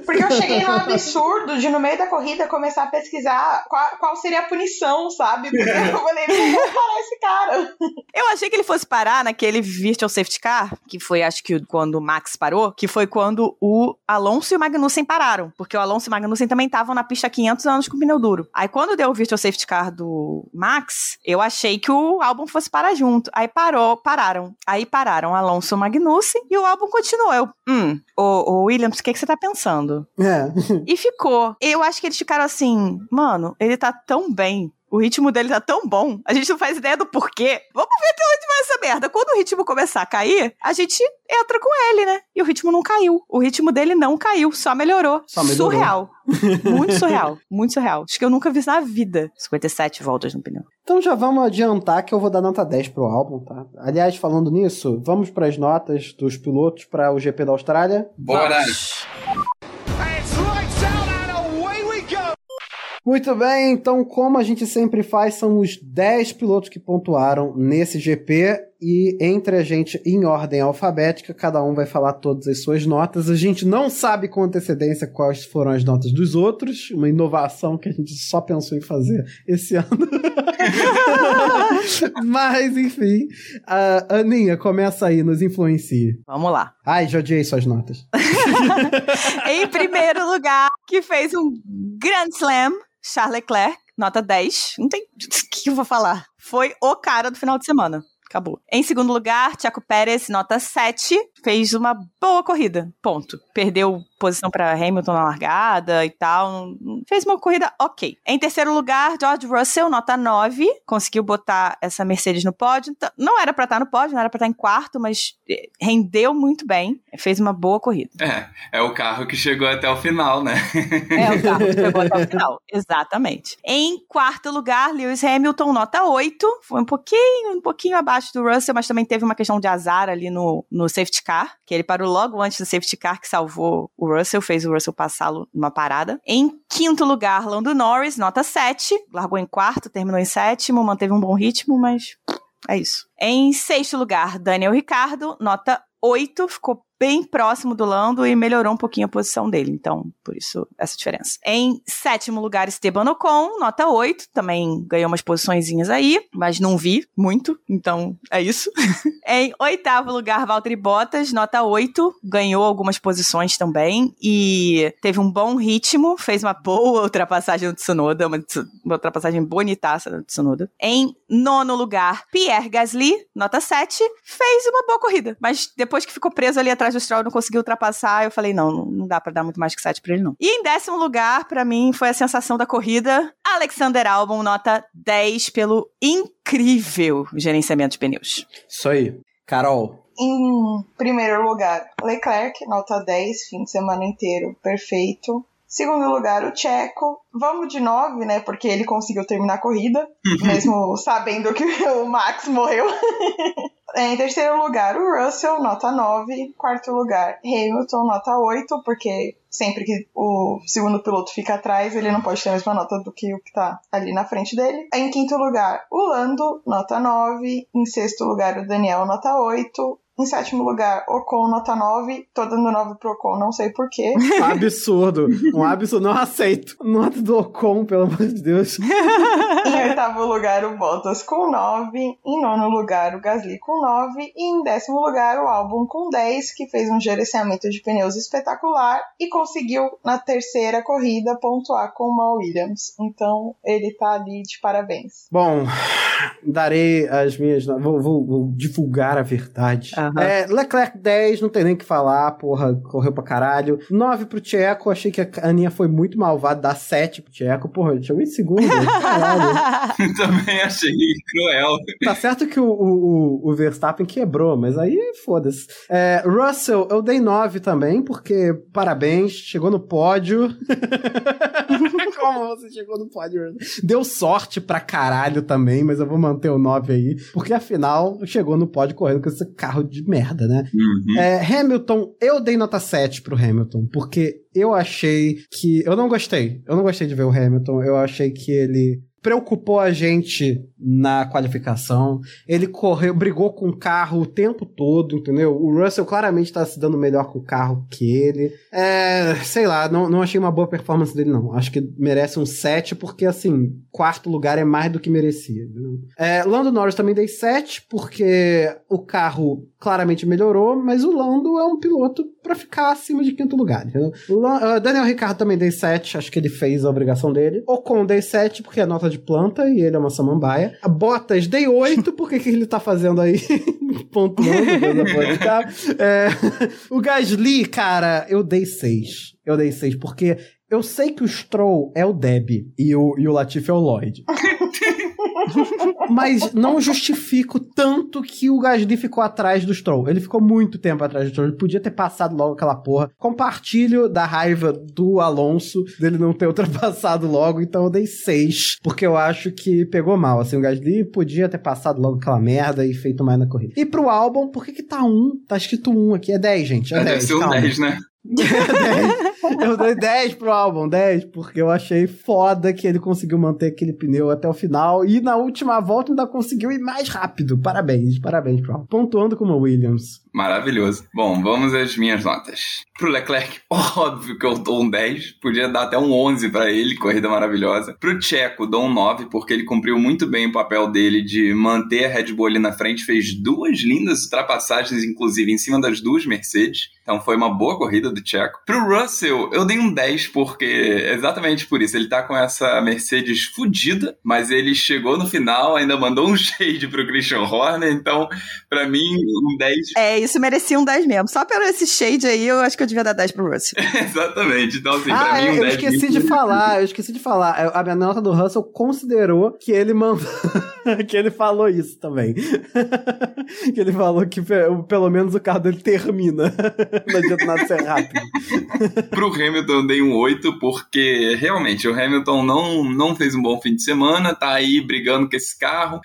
Porque eu cheguei no absurdo de, no meio da corrida, começar a pesquisar qual, qual seria a punição, sabe? Porque eu falei, não vou parar esse cara. Eu achei que ele fosse parar naquele Virtual Safety Car, que foi, acho que, quando o Max parou, que foi quando o Alonso e o Magnussen pararam. Porque o Alonso e o Magnussen também estavam na pista há 500 anos com pneu duro. Aí, quando deu o Virtual Safety Car do Max, eu achei que o álbum fosse parar junto. Aí parou, pararam. Aí pararam Alonso e o Magnussen e o álbum continuou. Eu, hum, ô, ô Williams, o que, que você tá pensando? É. E ficou. Eu acho que eles ficaram assim, mano, ele tá tão bem. O ritmo dele tá tão bom. A gente não faz ideia do porquê. Vamos ver até onde vai essa merda. Quando o ritmo começar a cair, a gente entra com ele, né? E o ritmo não caiu. O ritmo dele não caiu, só melhorou. Só melhorou. Surreal. Muito surreal. Muito surreal. Acho que eu nunca vi isso na vida. 57 voltas no pneu. Então já vamos adiantar que eu vou dar nota 10 pro álbum, tá? Aliás, falando nisso, vamos pras notas dos pilotos para o GP da Austrália. Bora! Muito bem, então como a gente sempre faz, são os 10 pilotos que pontuaram nesse GP e entre a gente em ordem alfabética, cada um vai falar todas as suas notas. A gente não sabe com antecedência quais foram as notas dos outros, uma inovação que a gente só pensou em fazer esse ano. Mas, enfim, a Aninha, começa aí, nos influencie. Vamos lá. Ai, já odiei suas notas. em primeiro lugar, que fez um Grand Slam, Charles Leclerc, nota 10. Não tem o que eu vou falar. Foi o cara do final de semana. Acabou. Em segundo lugar, Tiago Pérez, nota 7, fez uma boa corrida. Ponto. Perdeu posição para Hamilton na largada e tal. Fez uma corrida ok. Em terceiro lugar, George Russell, nota 9. Conseguiu botar essa Mercedes no pódio. Então, não era para estar no pódio, não era para estar em quarto, mas eh, rendeu muito bem. Fez uma boa corrida. É, é o carro que chegou até o final, né? É o carro que chegou até o final. Exatamente. Em quarto lugar, Lewis Hamilton, nota 8. Foi um pouquinho, um pouquinho abaixo do Russell, mas também teve uma questão de azar ali no, no safety car, que ele parou logo antes do safety car que salvou o Russell, fez o Russell passá-lo numa parada. Em quinto lugar, Lando Norris, nota 7. Largou em quarto, terminou em sétimo, manteve um bom ritmo, mas é isso. Em sexto lugar, Daniel Ricardo, nota 8, ficou bem próximo do Lando e melhorou um pouquinho a posição dele. Então, por isso, essa diferença. Em sétimo lugar, Esteban Ocon, nota 8. Também ganhou umas posiçõezinhas aí, mas não vi muito. Então, é isso. em oitavo lugar, Valtteri Bottas, nota 8. Ganhou algumas posições também e teve um bom ritmo. Fez uma boa ultrapassagem no Tsunoda, uma, uma ultrapassagem bonitaça no Tsunoda. Em nono lugar, Pierre Gasly, nota 7. Fez uma boa corrida, mas depois que ficou preso ali atrás atrás do Stroll não conseguiu ultrapassar. Eu falei, não, não dá para dar muito mais que 7 pra ele, não. E em décimo lugar, para mim, foi a sensação da corrida. Alexander Albon, nota 10 pelo incrível gerenciamento de pneus. Isso aí. Carol. Em primeiro lugar, Leclerc, nota 10, fim de semana inteiro, perfeito. Segundo lugar, o Checo. Vamos de 9, né? Porque ele conseguiu terminar a corrida, mesmo sabendo que o Max morreu. em terceiro lugar, o Russell, nota 9. Quarto lugar, Hamilton, nota 8, porque sempre que o segundo piloto fica atrás, ele não pode ter a mesma nota do que o que tá ali na frente dele. Em quinto lugar, o Lando, nota 9. Em sexto lugar, o Daniel, nota 8. Em sétimo lugar, Ocon, nota 9. Tô dando 9 pro Ocon, não sei porquê. absurdo. Um absurdo. Não aceito. Nota do Ocon, pelo amor de Deus. em oitavo lugar, o Bottas com 9. Em nono lugar, o Gasly com 9. E em décimo lugar, o Albon com 10, que fez um gerenciamento de pneus espetacular e conseguiu, na terceira corrida, pontuar com uma Williams. Então, ele tá ali de parabéns. Bom, darei as minhas. Vou, vou, vou divulgar a verdade. Aham. É, Leclerc 10, não tem nem o que falar, porra, correu pra caralho. 9 pro Tcheco, achei que a Aninha foi muito malvada, dá 7 pro Tcheco. Porra, chegou em segundo, caralho. Também achei cruel. Tá certo que o, o, o Verstappen quebrou, mas aí foda-se. É, Russell, eu dei 9 também, porque parabéns, chegou no pódio. Como você chegou no pódio? Deu sorte pra caralho também, mas eu vou manter o 9 aí, porque afinal chegou no pódio correndo com esse carro de merda, né? Uhum. É, Hamilton, eu dei nota 7 pro Hamilton, porque eu achei que. Eu não gostei. Eu não gostei de ver o Hamilton. Eu achei que ele preocupou a gente na qualificação. Ele correu, brigou com o carro o tempo todo, entendeu? O Russell claramente tá se dando melhor com o carro que ele. É, sei lá, não, não achei uma boa performance dele, não. Acho que merece um 7, porque, assim, quarto lugar é mais do que merecia. É, Lando Norris também dei 7, porque o carro claramente melhorou, mas o Lando é um piloto pra ficar acima de quinto lugar, entendeu? Ah, Daniel Ricardo também dei 7, acho que ele fez a obrigação dele. Ocon dei 7, porque é nota de planta e ele é uma samambaia. A Bottas dei 8, porque que ele tá fazendo aí? Pontuando, coisa boa e tal. É, o Gasly, cara, eu dei 6. Eu dei 6, porque eu sei que o Stroll é o Deb e o, e o Latifi é o Lloyd. Mas não justifico tanto que o Gasly ficou atrás do Stroll. Ele ficou muito tempo atrás do Stroll. Ele podia ter passado logo aquela porra. Compartilho da raiva do Alonso dele não ter ultrapassado logo, então eu dei 6. Porque eu acho que pegou mal. Assim, o Gasly podia ter passado logo aquela merda e feito mais na corrida. E pro álbum, por que que tá 1? Tá escrito 1 aqui. É 10, gente. É Deve 10. ser um calma. 10, né? 10. Eu dei 10 pro álbum, 10, porque eu achei foda que ele conseguiu manter aquele pneu até o final e na última volta ainda conseguiu ir mais rápido. Parabéns, parabéns pro álbum. Pontuando como Williams. Maravilhoso. Bom, vamos às minhas notas. Pro Leclerc, óbvio que eu dou um 10, podia dar até um 11 para ele, corrida maravilhosa. Pro Checo, dou um 9, porque ele cumpriu muito bem o papel dele de manter a Red Bull ali na frente, fez duas lindas ultrapassagens, inclusive em cima das duas Mercedes. Então foi uma boa corrida do Checo. Pro Russell, eu dei um 10 porque exatamente por isso. Ele tá com essa Mercedes fodida, mas ele chegou no final, ainda mandou um shade pro Christian Horner. Então, para mim, um 10. É, isso merecia um 10 mesmo. Só pelo esse shade aí, eu acho que eu devia dar 10 pro Russell. exatamente. Então, assim, pra ah, mim, um é, 10. Eu esqueci de falar, eu esqueci de falar. A minha nota do Russell considerou que ele mandou. que ele falou isso também. que ele falou que pelo menos o carro dele termina. não adianta nada ser rápido. Pro Hamilton eu dei um 8, porque realmente o Hamilton não, não fez um bom fim de semana, tá aí brigando com esse carro.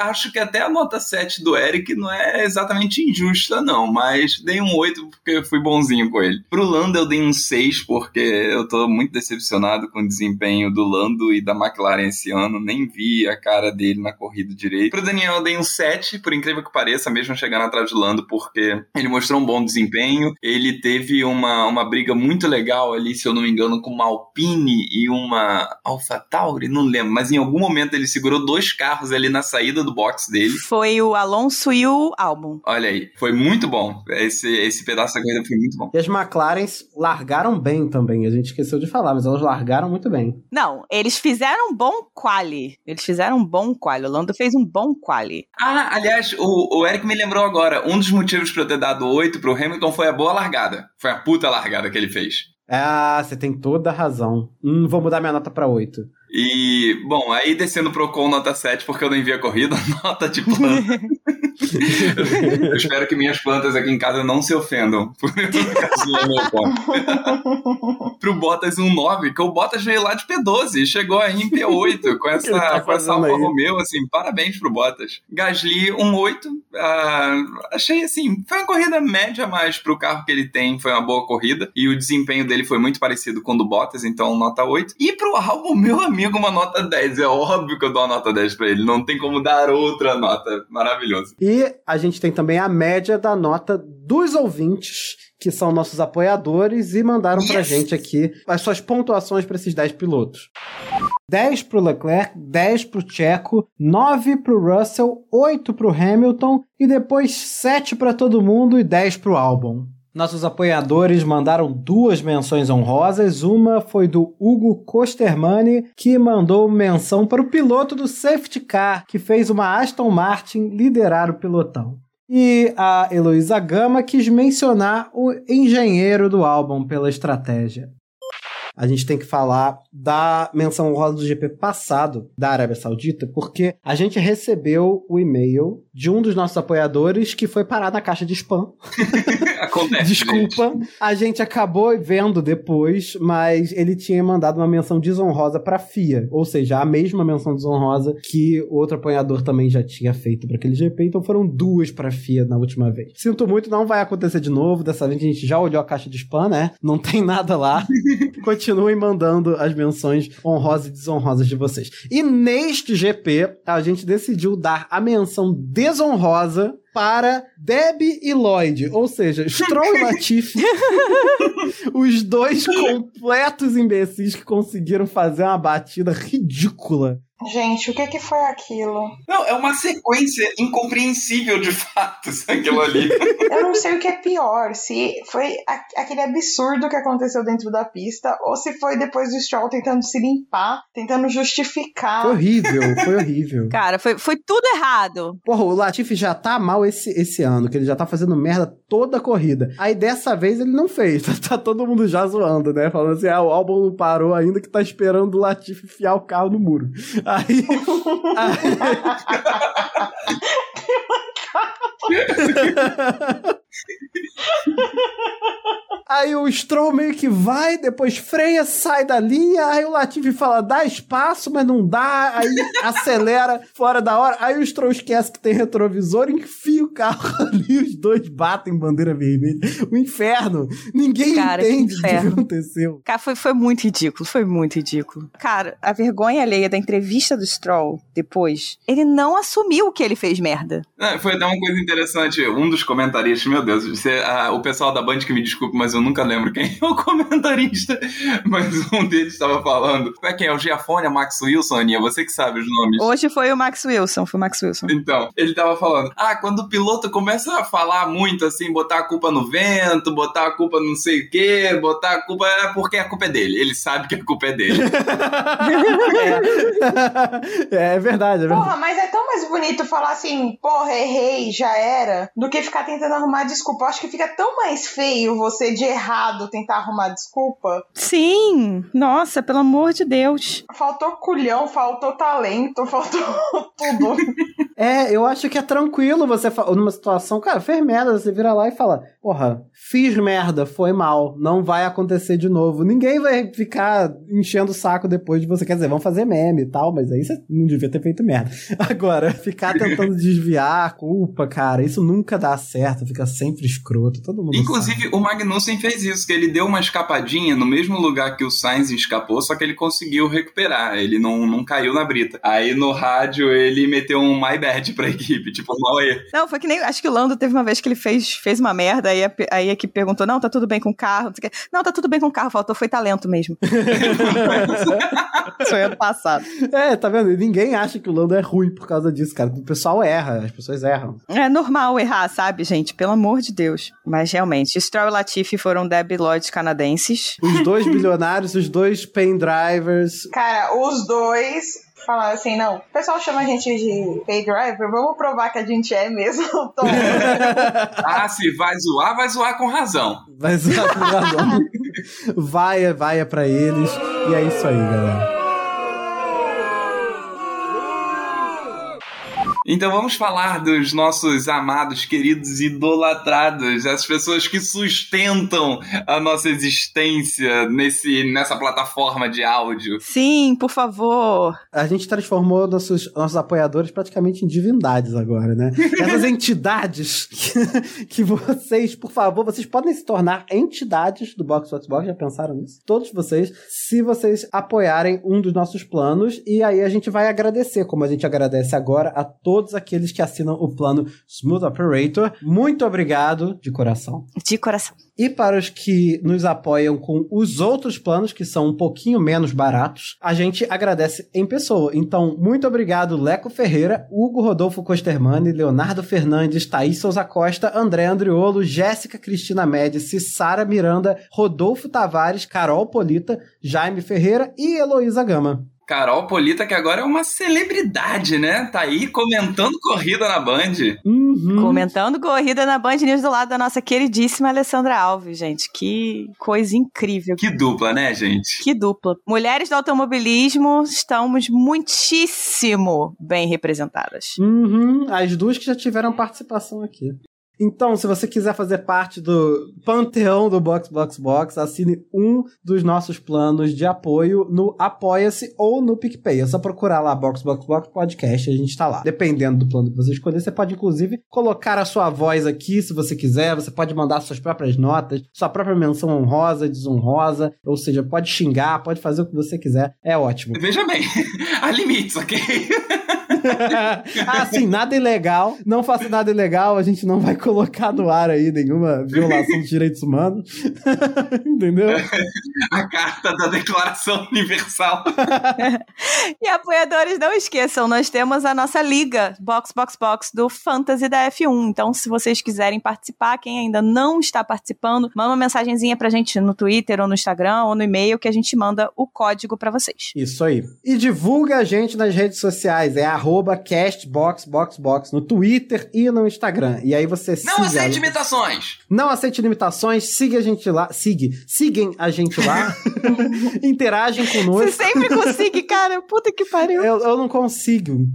Acho que até a nota 7 do Eric não é exatamente injusta, não, mas dei um 8 porque fui bonzinho com ele. Pro Lando eu dei um 6, porque eu tô muito decepcionado com o desempenho do Lando e da McLaren esse ano, nem vi a cara dele na corrida direito. Pro Daniel eu dei um 7, por incrível que pareça, mesmo chegando atrás do Lando, porque ele mostrou um bom desempenho, ele teve uma, uma briga muito legal ali, se eu não me engano, com uma Alpine e uma AlphaTauri, não lembro, mas em algum momento ele segurou dois carros ali na saída do box dele. Foi o Alonso e o Albon. Olha aí, foi muito bom. Esse, esse pedaço da corrida foi muito bom. E as McLarens largaram bem também, a gente esqueceu de falar, mas elas largaram muito bem. Não, eles fizeram um bom quali. Eles fizeram um bom quali. O Lando fez um bom quali. Ah, aliás, o, o Eric me lembrou agora, um dos motivos para eu ter dado 8 pro Hamilton foi a boa largada. Foi a puta largada que ele fez. Ah, você tem toda a razão. Hum, vou mudar minha nota pra 8. E, bom, aí descendo pro Ocon nota 7, porque eu nem vi a corrida, nota de planta. eu espero que minhas plantas aqui em casa não se ofendam por Pro Bottas um 9, que o Bottas veio lá de P12 e chegou aí em P8 com essa, tá com essa Alfa Romeo, assim, parabéns pro Bottas. Gasly um 8, uh, achei assim, foi uma corrida média, mas pro carro que ele tem foi uma boa corrida e o desempenho dele foi muito parecido com o do Bottas, então nota 8. E pro Albon, meu amigo, uma nota 10. É óbvio que eu dou uma nota 10 pra ele. Não tem como dar outra nota. Maravilhoso. E a gente tem também a média da nota dos ouvintes que são nossos apoiadores e mandaram yes. pra gente aqui as suas pontuações para esses 10 pilotos. 10 pro Leclerc, 10 pro Checo, 9 pro Russell, 8 pro Hamilton e depois 7 para todo mundo e 10 pro Albon. Nossos apoiadores mandaram duas menções honrosas. Uma foi do Hugo Kostermani, que mandou menção para o piloto do safety car, que fez uma Aston Martin liderar o pelotão. E a Heloísa Gama quis mencionar o engenheiro do álbum pela estratégia a gente tem que falar da menção honrosa do GP passado da Arábia Saudita, porque a gente recebeu o e-mail de um dos nossos apoiadores que foi parar na caixa de spam. Acontece. Desculpa, gente. a gente acabou vendo depois, mas ele tinha mandado uma menção desonrosa para FIA, ou seja, a mesma menção desonrosa que o outro apoiador também já tinha feito para aquele GP, então foram duas para FIA na última vez. Sinto muito, não vai acontecer de novo, dessa vez a gente já olhou a caixa de spam, né? Não tem nada lá. continuem mandando as menções honrosas e desonrosas de vocês. E neste GP, a gente decidiu dar a menção desonrosa para Debbie e Lloyd, ou seja, Stroll e Latifi, os dois completos imbecis que conseguiram fazer uma batida ridícula Gente, o que que foi aquilo? Não, é uma sequência incompreensível de fatos aquilo ali. Eu não sei o que é pior, se foi aquele absurdo que aconteceu dentro da pista ou se foi depois do Stroll tentando se limpar, tentando justificar. Foi horrível, foi horrível. Cara, foi, foi tudo errado. Porra, o Latifi já tá mal esse, esse ano, que ele já tá fazendo merda toda a corrida. Aí dessa vez ele não fez, tá, tá todo mundo já zoando, né? Falando assim, ah, o álbum não parou ainda que tá esperando o Latifi enfiar o carro no muro. Aí. aí... o Stroll meio que vai, depois freia, sai da linha, aí o Latifi fala, dá espaço, mas não dá, aí acelera fora da hora, aí o Stroll esquece que tem retrovisor, enfia o carro ali, os dois batem bandeira vermelha. O inferno. Ninguém Cara, entende o que aconteceu. Cara, foi, foi muito ridículo, foi muito ridículo. Cara, a vergonha alheia da entrevista do Stroll depois, ele não assumiu que ele fez merda. É, Foi até uma coisa interessante. Um dos comentaristas, meu Deus, você- ah, o pessoal da Band que me desculpe, mas eu nunca lembro quem é o comentarista. Mas um deles estava falando. É quem? É o Giafone, a Max Wilson, Aninha? Você que sabe os nomes. Hoje foi o Max Wilson, foi o Max Wilson. Então, ele tava falando, ah, quando o piloto começa a falar muito assim, botar a culpa no vento, botar a culpa no não sei o quê, botar a culpa é porque a culpa é dele. Ele sabe que a culpa é dele. É, é verdade, é verdade. Porra, mas é tão mais bonito falar assim, porra, errei, já era, do que ficar tentando arrumar desculpa. Eu acho que fica tão mais feio você de errado tentar arrumar desculpa. Sim, nossa, pelo amor de Deus. Faltou culhão, faltou talento, faltou tudo. É, eu acho que é tranquilo você, numa situação, cara, fez merda, você vira lá e fala, porra, fiz merda, foi mal, não vai acontecer de novo. Ninguém vai ficar enchendo o saco depois de você. Quer dizer, vão fazer meme e tal, mas aí você não devia ter feito merda. Agora, ficar tentando desviar a culpa, cara, isso nunca dá certo, fica sempre escroto, todo mundo Inclusive, o Magnussen fez isso, que ele deu uma escapadinha no mesmo lugar que o Sainz escapou, só que ele conseguiu recuperar, ele não, não caiu na brita. Aí no rádio ele meteu um my bad pra equipe, tipo, mal aí. Não, foi que nem. Acho que o Lando teve uma vez que ele fez, fez uma merda, aí a, aí a equipe perguntou: não, tá tudo bem com o carro. Não, sei o quê. não, tá tudo bem com o carro, faltou foi talento mesmo. Foi ano passado. É, tá vendo? E Ninguém acha que o Lando é ruim por causa disso, cara. O pessoal erra, as pessoas erram. É normal errar, sabe, gente? Pelo amor de Deus. Mas realmente, Stroll e Latifi foram Debbie Lloyd canadenses. Os dois bilionários, os dois pen drivers. Cara, os dois falaram assim, não, o pessoal chama a gente de pay driver, vamos provar que a gente é mesmo. Ah, se vai zoar, vai zoar com razão. Vai usar com razão. Vai, vai é pra eles. E é isso aí, galera. Então vamos falar dos nossos amados, queridos, idolatrados, as pessoas que sustentam a nossa existência nesse, nessa plataforma de áudio. Sim, por favor. A gente transformou nossos, nossos apoiadores praticamente em divindades agora, né? Essas entidades que, que vocês, por favor, vocês podem se tornar entidades do Box Box Box, já pensaram nisso? Todos vocês, se vocês apoiarem um dos nossos planos, e aí a gente vai agradecer, como a gente agradece agora a todos aqueles que assinam o plano Smooth Operator. Muito obrigado de coração. De coração. E para os que nos apoiam com os outros planos, que são um pouquinho menos baratos, a gente agradece em pessoa. Então, muito obrigado, Leco Ferreira, Hugo Rodolfo Costermani, Leonardo Fernandes, Thaís Souza Costa, André Andriolo, Jéssica Cristina Médici, Sara Miranda, Rodolfo Tavares, Carol Polita, Jaime Ferreira e Heloísa Gama. Carol Polita, que agora é uma celebridade, né? Tá aí comentando corrida na Band. Uhum. Comentando corrida na Band News do lado da nossa queridíssima Alessandra Alves, gente. Que coisa incrível. Que dupla, né, gente? Que dupla. Mulheres do automobilismo, estamos muitíssimo bem representadas. Uhum, as duas que já tiveram participação aqui. Então, se você quiser fazer parte do panteão do Box Box Box, assine um dos nossos planos de apoio no Apoia-se ou no PicPay. É só procurar lá Box Box Box Podcast, a gente tá lá. Dependendo do plano que você escolher, você pode inclusive colocar a sua voz aqui, se você quiser. Você pode mandar suas próprias notas, sua própria menção honrosa, desonrosa, ou seja, pode xingar, pode fazer o que você quiser. É ótimo. Veja bem, há limites, ok? ah, sim, nada ilegal. Não faça nada ilegal, a gente não vai colocar no ar aí nenhuma violação de direitos humanos. Entendeu? A carta da Declaração Universal. E apoiadores, não esqueçam, nós temos a nossa liga Box Box Box do Fantasy da F1. Então, se vocês quiserem participar, quem ainda não está participando, manda uma mensagenzinha pra gente no Twitter ou no Instagram ou no e-mail que a gente manda o código pra vocês. Isso aí. E divulga a gente nas redes sociais. É arroba castboxboxbox no Twitter e no Instagram. E aí você Não siga- aceite imitações! Não aceite limitações, siga a gente lá, siga, sigam a gente lá, interagem Você conosco. sempre consegue, cara. Puta que pariu. Eu, eu não consigo.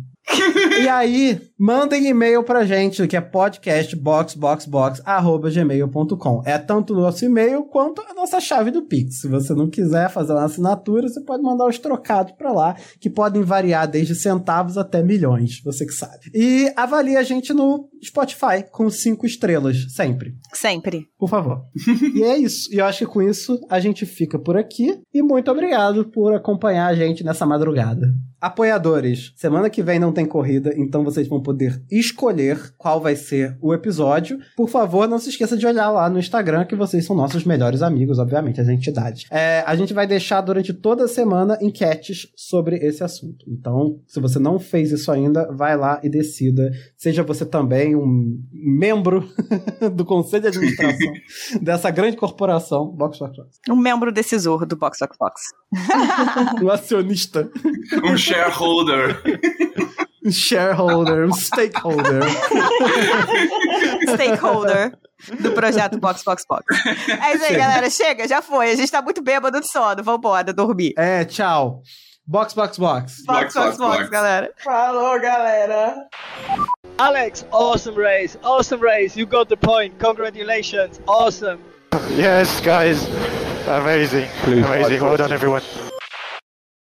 E aí, Mandem e-mail pra gente, que é podcastboxboxbox.gmail.com. É tanto o nosso e-mail quanto a nossa chave do Pix. Se você não quiser fazer uma assinatura, você pode mandar os trocados pra lá, que podem variar desde centavos até milhões, você que sabe. E avalie a gente no Spotify com cinco estrelas, sempre. Sempre. Por favor. e é isso. E eu acho que com isso a gente fica por aqui. E muito obrigado por acompanhar a gente nessa madrugada. Apoiadores, semana que vem não tem corrida, então vocês vão poder escolher qual vai ser o episódio. Por favor, não se esqueça de olhar lá no Instagram, que vocês são nossos melhores amigos, obviamente, as entidades. É, a gente vai deixar durante toda a semana enquetes sobre esse assunto. Então, se você não fez isso ainda, vai lá e decida. Seja você também um membro do conselho de administração dessa grande corporação, Box Box Box. Um membro decisor do Box Box Box. um acionista. Um shareholder. Shareholder, stakeholder. stakeholder do projeto Box Box Box. É isso aí, chega. galera. Chega, já foi. A gente tá muito bêbado de sono. Vambora, dormir. É, tchau. Box, box, box. Box, box, box, box, box galera. Falou, galera. Alex, awesome race. Awesome race. You got the point. Congratulations. Awesome. Yes, guys. Amazing. Amazing. Well done, everyone.